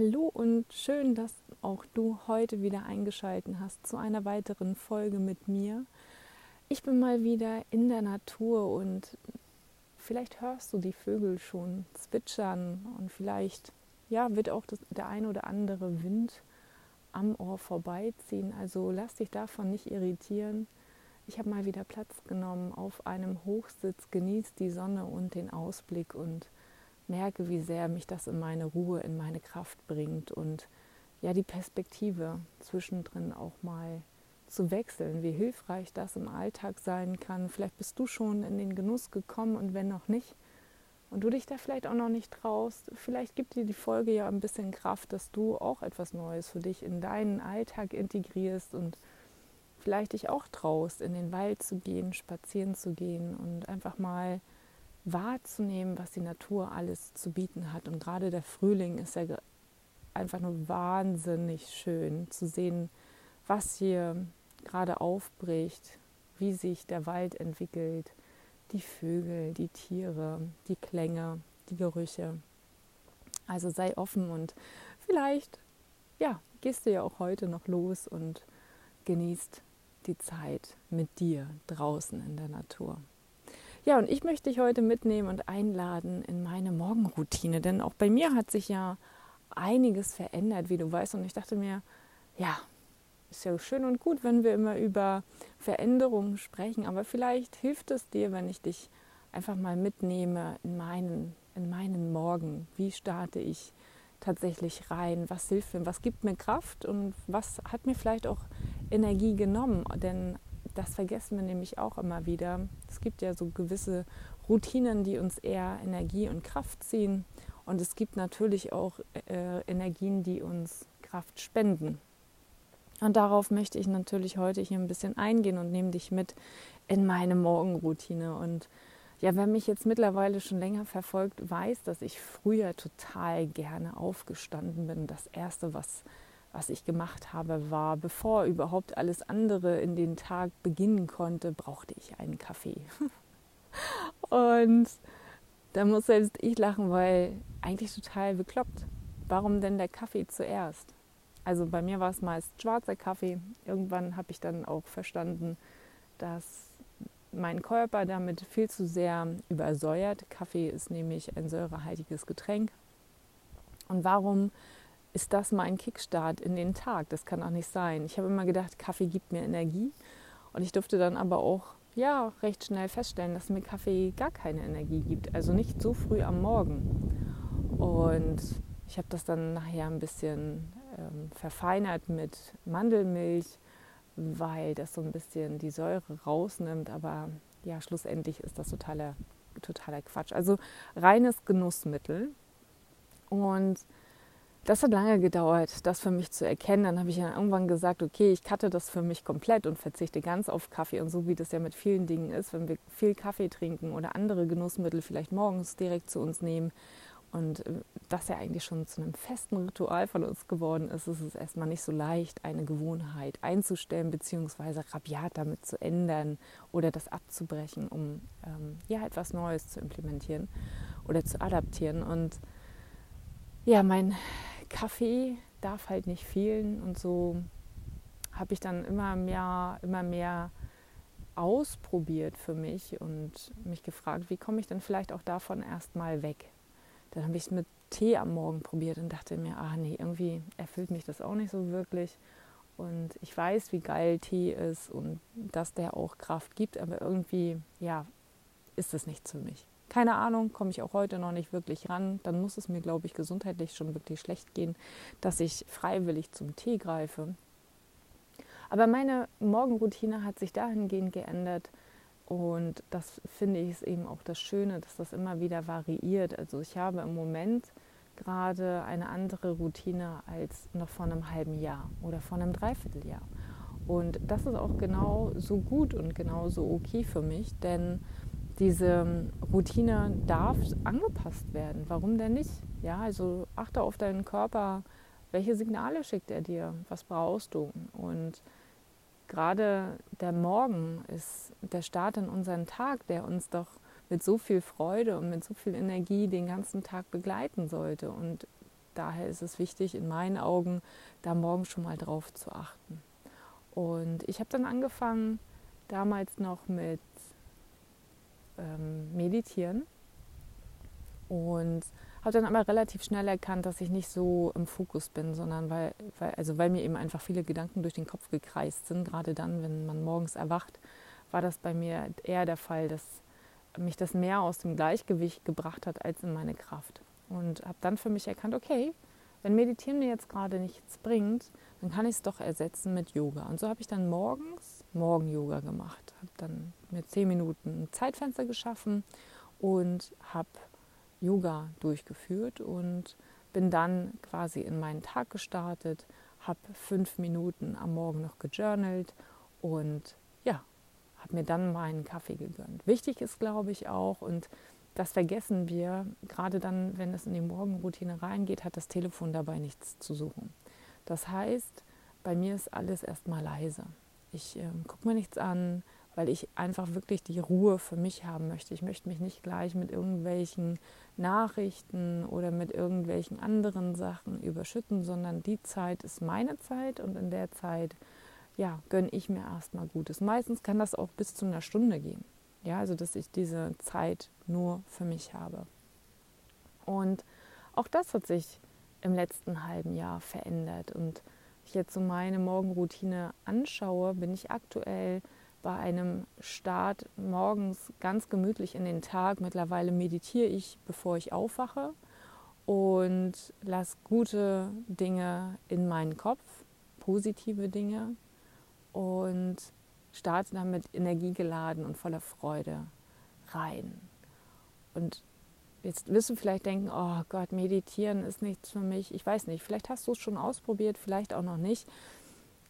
Hallo und schön, dass auch du heute wieder eingeschaltet hast zu einer weiteren Folge mit mir. Ich bin mal wieder in der Natur und vielleicht hörst du die Vögel schon zwitschern und vielleicht ja, wird auch das, der ein oder andere Wind am Ohr vorbeiziehen. Also lass dich davon nicht irritieren. Ich habe mal wieder Platz genommen auf einem Hochsitz, genießt die Sonne und den Ausblick und merke, wie sehr mich das in meine Ruhe, in meine Kraft bringt und ja, die Perspektive zwischendrin auch mal zu wechseln, wie hilfreich das im Alltag sein kann. Vielleicht bist du schon in den Genuss gekommen und wenn noch nicht und du dich da vielleicht auch noch nicht traust, vielleicht gibt dir die Folge ja ein bisschen Kraft, dass du auch etwas Neues für dich in deinen Alltag integrierst und vielleicht dich auch traust, in den Wald zu gehen, spazieren zu gehen und einfach mal wahrzunehmen, was die Natur alles zu bieten hat. Und gerade der Frühling ist ja einfach nur wahnsinnig schön zu sehen, was hier gerade aufbricht, wie sich der Wald entwickelt, die Vögel, die Tiere, die Klänge, die Gerüche. Also sei offen und vielleicht, ja, gehst du ja auch heute noch los und genießt die Zeit mit dir draußen in der Natur. Ja, und ich möchte dich heute mitnehmen und einladen in meine Morgenroutine, denn auch bei mir hat sich ja einiges verändert, wie du weißt. Und ich dachte mir, ja, ist ja schön und gut, wenn wir immer über Veränderungen sprechen, aber vielleicht hilft es dir, wenn ich dich einfach mal mitnehme in meinen, in meinen Morgen. Wie starte ich tatsächlich rein? Was hilft mir? Was gibt mir Kraft und was hat mir vielleicht auch Energie genommen? Denn das vergessen wir nämlich auch immer wieder. Es gibt ja so gewisse Routinen, die uns eher Energie und Kraft ziehen. Und es gibt natürlich auch äh, Energien, die uns Kraft spenden. Und darauf möchte ich natürlich heute hier ein bisschen eingehen und nehme dich mit in meine Morgenroutine. Und ja, wer mich jetzt mittlerweile schon länger verfolgt, weiß, dass ich früher total gerne aufgestanden bin. Das Erste, was was ich gemacht habe, war, bevor überhaupt alles andere in den Tag beginnen konnte, brauchte ich einen Kaffee. Und da muss selbst ich lachen, weil eigentlich total bekloppt. Warum denn der Kaffee zuerst? Also bei mir war es meist schwarzer Kaffee. Irgendwann habe ich dann auch verstanden, dass mein Körper damit viel zu sehr übersäuert. Kaffee ist nämlich ein säurehaltiges Getränk. Und warum ist das mein Kickstart in den Tag. Das kann auch nicht sein. Ich habe immer gedacht, Kaffee gibt mir Energie. Und ich durfte dann aber auch ja, recht schnell feststellen, dass mir Kaffee gar keine Energie gibt. Also nicht so früh am Morgen. Und ich habe das dann nachher ein bisschen ähm, verfeinert mit Mandelmilch, weil das so ein bisschen die Säure rausnimmt. Aber ja, schlussendlich ist das totaler, totaler Quatsch. Also reines Genussmittel. Und das hat lange gedauert, das für mich zu erkennen. Dann habe ich ja irgendwann gesagt, okay, ich cutte das für mich komplett und verzichte ganz auf Kaffee. Und so wie das ja mit vielen Dingen ist, wenn wir viel Kaffee trinken oder andere Genussmittel vielleicht morgens direkt zu uns nehmen und äh, das ja eigentlich schon zu einem festen Ritual von uns geworden ist, ist es erstmal nicht so leicht, eine Gewohnheit einzustellen bzw. rabiat damit zu ändern oder das abzubrechen, um ähm, ja etwas Neues zu implementieren oder zu adaptieren. Und ja, mein Kaffee darf halt nicht fehlen und so habe ich dann immer mehr, immer mehr ausprobiert für mich und mich gefragt, wie komme ich denn vielleicht auch davon erstmal weg. Dann habe ich es mit Tee am Morgen probiert und dachte mir, ah nee, irgendwie erfüllt mich das auch nicht so wirklich. Und ich weiß, wie geil Tee ist und dass der auch Kraft gibt, aber irgendwie, ja, ist es nichts für mich. Keine Ahnung, komme ich auch heute noch nicht wirklich ran. Dann muss es mir, glaube ich, gesundheitlich schon wirklich schlecht gehen, dass ich freiwillig zum Tee greife. Aber meine Morgenroutine hat sich dahingehend geändert. Und das finde ich ist eben auch das Schöne, dass das immer wieder variiert. Also ich habe im Moment gerade eine andere Routine als noch vor einem halben Jahr oder vor einem Dreivierteljahr. Und das ist auch genau so gut und genau so okay für mich, denn diese Routine darf angepasst werden. Warum denn nicht? Ja, also achte auf deinen Körper. Welche Signale schickt er dir? Was brauchst du? Und gerade der Morgen ist der Start in unseren Tag, der uns doch mit so viel Freude und mit so viel Energie den ganzen Tag begleiten sollte. Und daher ist es wichtig, in meinen Augen, da morgen schon mal drauf zu achten. Und ich habe dann angefangen, damals noch mit ähm, Meditieren und habe dann aber relativ schnell erkannt, dass ich nicht so im Fokus bin, sondern weil, weil, also weil mir eben einfach viele Gedanken durch den Kopf gekreist sind. Gerade dann, wenn man morgens erwacht, war das bei mir eher der Fall, dass mich das mehr aus dem Gleichgewicht gebracht hat als in meine Kraft. Und habe dann für mich erkannt, okay, wenn Meditieren mir jetzt gerade nichts bringt, dann kann ich es doch ersetzen mit Yoga. Und so habe ich dann morgens Morgen-Yoga gemacht. Habe dann mir zehn Minuten ein Zeitfenster geschaffen und habe Yoga durchgeführt und bin dann quasi in meinen Tag gestartet, habe fünf Minuten am Morgen noch gejournalt und ja, habe mir dann meinen Kaffee gegönnt. Wichtig ist, glaube ich, auch, und das vergessen wir, gerade dann, wenn es in die Morgenroutine reingeht, hat das Telefon dabei nichts zu suchen. Das heißt, bei mir ist alles erstmal leise. Ich äh, gucke mir nichts an, weil ich einfach wirklich die Ruhe für mich haben möchte. Ich möchte mich nicht gleich mit irgendwelchen Nachrichten oder mit irgendwelchen anderen Sachen überschütten, sondern die Zeit ist meine Zeit und in der Zeit ja, gönne ich mir erstmal Gutes. Meistens kann das auch bis zu einer Stunde gehen. Ja, also dass ich diese Zeit nur für mich habe. Und auch das hat sich im letzten halben Jahr verändert. Und ich jetzt so meine Morgenroutine anschaue, bin ich aktuell bei einem Start morgens ganz gemütlich in den Tag. Mittlerweile meditiere ich, bevor ich aufwache und lasse gute Dinge in meinen Kopf, positive Dinge und starte damit energiegeladen und voller Freude rein. Und jetzt wirst du vielleicht denken, oh Gott, meditieren ist nichts für mich. Ich weiß nicht, vielleicht hast du es schon ausprobiert, vielleicht auch noch nicht.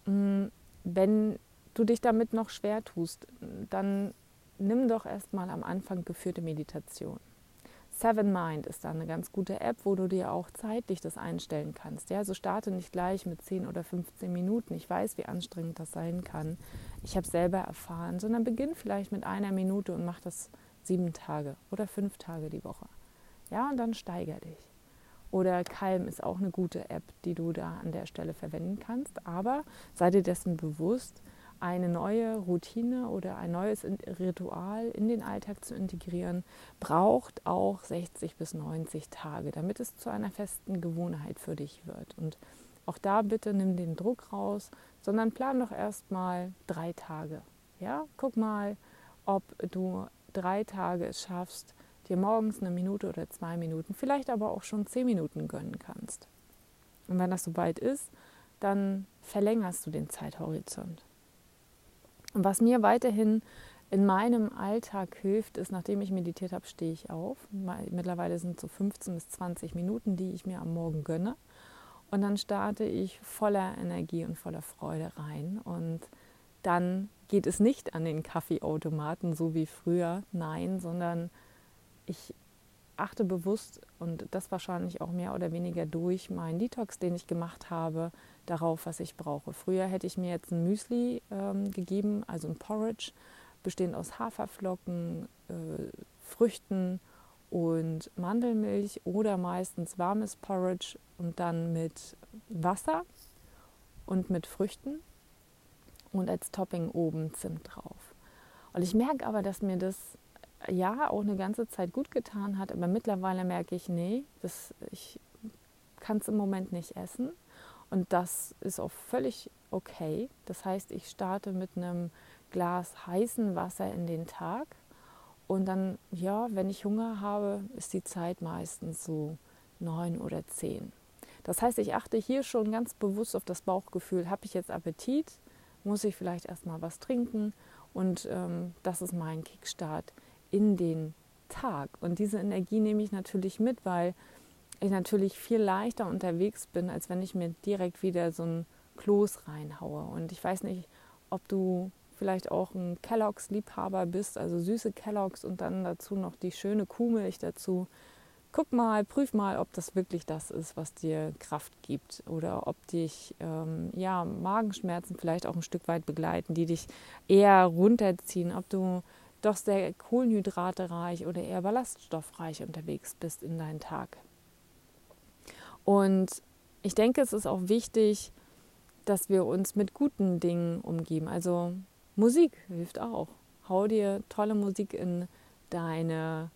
Hm, wenn du dich damit noch schwer tust, dann nimm doch erstmal am Anfang geführte Meditation. Seven Mind ist da eine ganz gute App, wo du dir auch zeitlich das einstellen kannst. Ja, also starte nicht gleich mit 10 oder 15 Minuten. Ich weiß, wie anstrengend das sein kann. Ich habe selber erfahren, sondern beginn vielleicht mit einer Minute und mach das sieben Tage oder fünf Tage die Woche. Ja, und dann steiger dich. Oder Calm ist auch eine gute App, die du da an der Stelle verwenden kannst. Aber sei dir dessen bewusst, eine neue Routine oder ein neues Ritual in den Alltag zu integrieren, braucht auch 60 bis 90 Tage, damit es zu einer festen Gewohnheit für dich wird. Und auch da bitte nimm den Druck raus, sondern plan doch erstmal drei Tage. Ja, guck mal, ob du drei Tage es schaffst, dir morgens eine Minute oder zwei Minuten, vielleicht aber auch schon zehn Minuten gönnen kannst. Und wenn das soweit ist, dann verlängerst du den Zeithorizont. Und was mir weiterhin in meinem Alltag hilft, ist, nachdem ich meditiert habe, stehe ich auf. Mittlerweile sind es so 15 bis 20 Minuten, die ich mir am Morgen gönne. Und dann starte ich voller Energie und voller Freude rein. Und dann geht es nicht an den Kaffeeautomaten, so wie früher, nein, sondern ich achte bewusst und das wahrscheinlich auch mehr oder weniger durch meinen Detox, den ich gemacht habe, darauf, was ich brauche. Früher hätte ich mir jetzt ein Müsli ähm, gegeben, also ein Porridge, bestehend aus Haferflocken, äh, Früchten und Mandelmilch oder meistens warmes Porridge und dann mit Wasser und mit Früchten und als Topping oben Zimt drauf. Und ich merke aber, dass mir das ja auch eine ganze Zeit gut getan hat, aber mittlerweile merke ich, nee, das, ich kann es im Moment nicht essen. Und das ist auch völlig okay. Das heißt, ich starte mit einem Glas heißen Wasser in den Tag. Und dann, ja, wenn ich Hunger habe, ist die Zeit meistens so neun oder zehn. Das heißt, ich achte hier schon ganz bewusst auf das Bauchgefühl. Habe ich jetzt Appetit? Muss ich vielleicht erstmal was trinken? Und ähm, das ist mein Kickstart in den Tag. Und diese Energie nehme ich natürlich mit, weil ich natürlich viel leichter unterwegs bin, als wenn ich mir direkt wieder so ein Kloß reinhaue. Und ich weiß nicht, ob du vielleicht auch ein Kelloggs-Liebhaber bist, also süße Kelloggs und dann dazu noch die schöne Kuhmilch dazu. Guck mal, prüf mal, ob das wirklich das ist, was dir Kraft gibt oder ob dich ähm, ja, Magenschmerzen vielleicht auch ein Stück weit begleiten, die dich eher runterziehen, ob du doch sehr kohlenhydratereich oder eher ballaststoffreich unterwegs bist in deinen Tag. Und ich denke, es ist auch wichtig, dass wir uns mit guten Dingen umgeben. Also Musik hilft auch. Hau dir tolle Musik in deine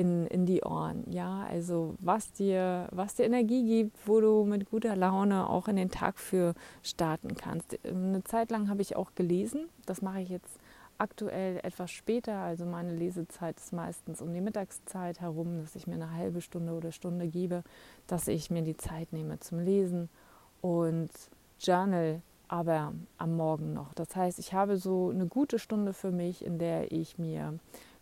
in, in die Ohren. Ja, also was dir, was dir Energie gibt, wo du mit guter Laune auch in den Tag für starten kannst. Eine Zeit lang habe ich auch gelesen. Das mache ich jetzt aktuell etwas später. Also meine Lesezeit ist meistens um die Mittagszeit herum, dass ich mir eine halbe Stunde oder Stunde gebe, dass ich mir die Zeit nehme zum Lesen und Journal aber am Morgen noch. Das heißt, ich habe so eine gute Stunde für mich, in der ich mir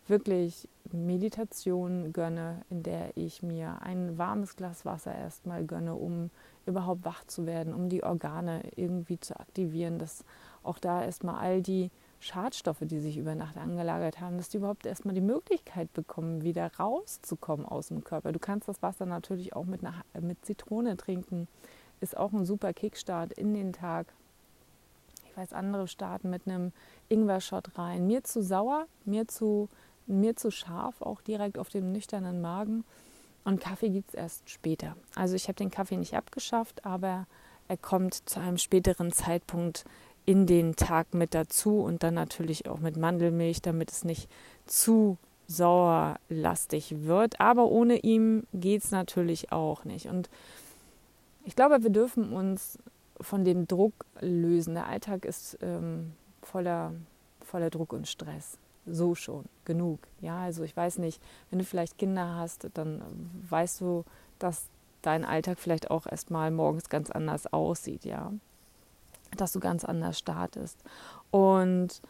wirklich Meditation gönne, in der ich mir ein warmes Glas Wasser erstmal gönne, um überhaupt wach zu werden, um die Organe irgendwie zu aktivieren, dass auch da erstmal all die Schadstoffe, die sich über Nacht angelagert haben, dass die überhaupt erstmal die Möglichkeit bekommen, wieder rauszukommen aus dem Körper. Du kannst das Wasser natürlich auch mit, einer, mit Zitrone trinken, ist auch ein super Kickstart in den Tag. Ich weiß, andere starten mit einem Ingwer-Shot rein. Mir zu sauer, mir zu, mir zu scharf, auch direkt auf dem nüchternen Magen. Und Kaffee gibt es erst später. Also ich habe den Kaffee nicht abgeschafft, aber er kommt zu einem späteren Zeitpunkt in den Tag mit dazu und dann natürlich auch mit Mandelmilch, damit es nicht zu sauerlastig wird. Aber ohne ihm geht es natürlich auch nicht. Und ich glaube, wir dürfen uns von dem Druck lösen. Der Alltag ist ähm, voller, voller Druck und Stress. So schon, genug. Ja, also ich weiß nicht, wenn du vielleicht Kinder hast, dann weißt du, dass dein Alltag vielleicht auch erstmal morgens ganz anders aussieht, ja dass du ganz anders startest. Und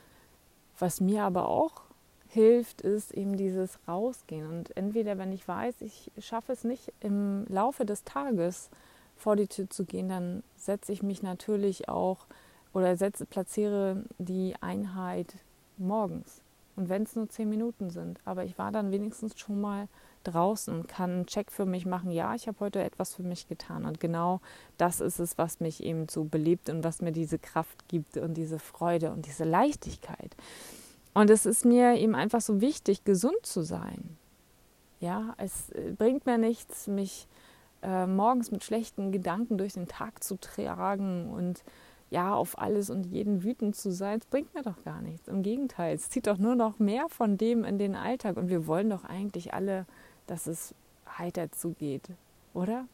was mir aber auch hilft, ist eben dieses Rausgehen. Und entweder, wenn ich weiß, ich schaffe es nicht im Laufe des Tages vor die Tür zu gehen, dann setze ich mich natürlich auch oder setze, platziere die Einheit morgens. Und wenn es nur zehn Minuten sind, aber ich war dann wenigstens schon mal draußen, kann einen Check für mich machen, ja, ich habe heute etwas für mich getan. Und genau das ist es, was mich eben so belebt und was mir diese Kraft gibt und diese Freude und diese Leichtigkeit. Und es ist mir eben einfach so wichtig, gesund zu sein. Ja, es äh, bringt mir nichts, mich äh, morgens mit schlechten Gedanken durch den Tag zu tragen und ja, auf alles und jeden wütend zu sein, bringt mir doch gar nichts. Im Gegenteil, es zieht doch nur noch mehr von dem in den Alltag. Und wir wollen doch eigentlich alle dass es heiter zugeht, oder?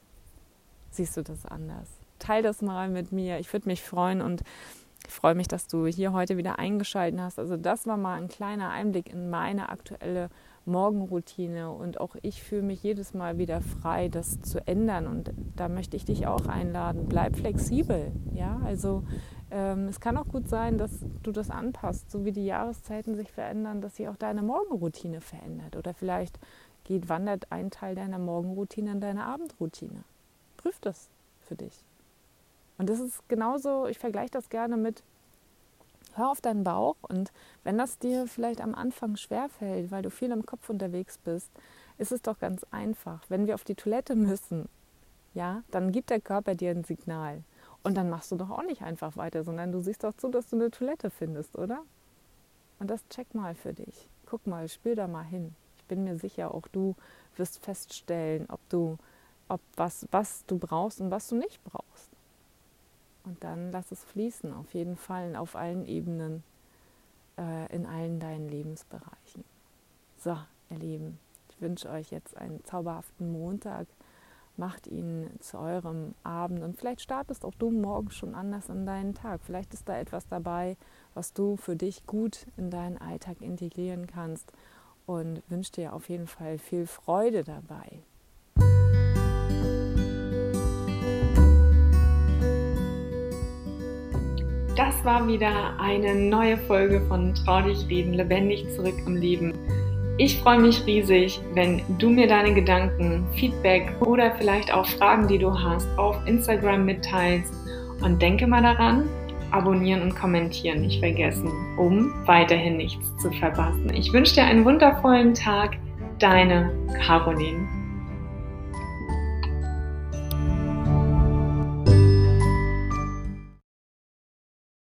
Siehst du das anders? Teil das mal mit mir. Ich würde mich freuen und ich freue mich, dass du hier heute wieder eingeschaltet hast. Also das war mal ein kleiner Einblick in meine aktuelle Morgenroutine und auch ich fühle mich jedes Mal wieder frei, das zu ändern und da möchte ich dich auch einladen. Bleib flexibel, ja. Also ähm, es kann auch gut sein, dass du das anpasst, so wie die Jahreszeiten sich verändern, dass sich auch deine Morgenroutine verändert oder vielleicht geht, wandert ein Teil deiner Morgenroutine in deine Abendroutine. Prüf das für dich. Und das ist genauso, ich vergleiche das gerne mit, hör auf deinen Bauch und wenn das dir vielleicht am Anfang schwerfällt, weil du viel im Kopf unterwegs bist, ist es doch ganz einfach. Wenn wir auf die Toilette müssen, ja, dann gibt der Körper dir ein Signal. Und dann machst du doch auch nicht einfach weiter, sondern du siehst doch zu, dass du eine Toilette findest, oder? Und das check mal für dich. Guck mal, spür da mal hin bin mir sicher, auch du wirst feststellen, ob du, ob was, was du brauchst und was du nicht brauchst. Und dann lass es fließen, auf jeden Fall, auf allen Ebenen, äh, in allen deinen Lebensbereichen. So, ihr Lieben, ich wünsche euch jetzt einen zauberhaften Montag. Macht ihn zu eurem Abend und vielleicht startest auch du morgen schon anders in deinen Tag. Vielleicht ist da etwas dabei, was du für dich gut in deinen Alltag integrieren kannst und wünsche dir auf jeden Fall viel Freude dabei. Das war wieder eine neue Folge von Trau dich reden, lebendig zurück im Leben. Ich freue mich riesig, wenn du mir deine Gedanken, Feedback oder vielleicht auch Fragen, die du hast, auf Instagram mitteilst. Und denke mal daran, abonnieren und kommentieren nicht vergessen, um weiterhin nichts zu verpassen. Ich wünsche dir einen wundervollen Tag. Deine Caroline.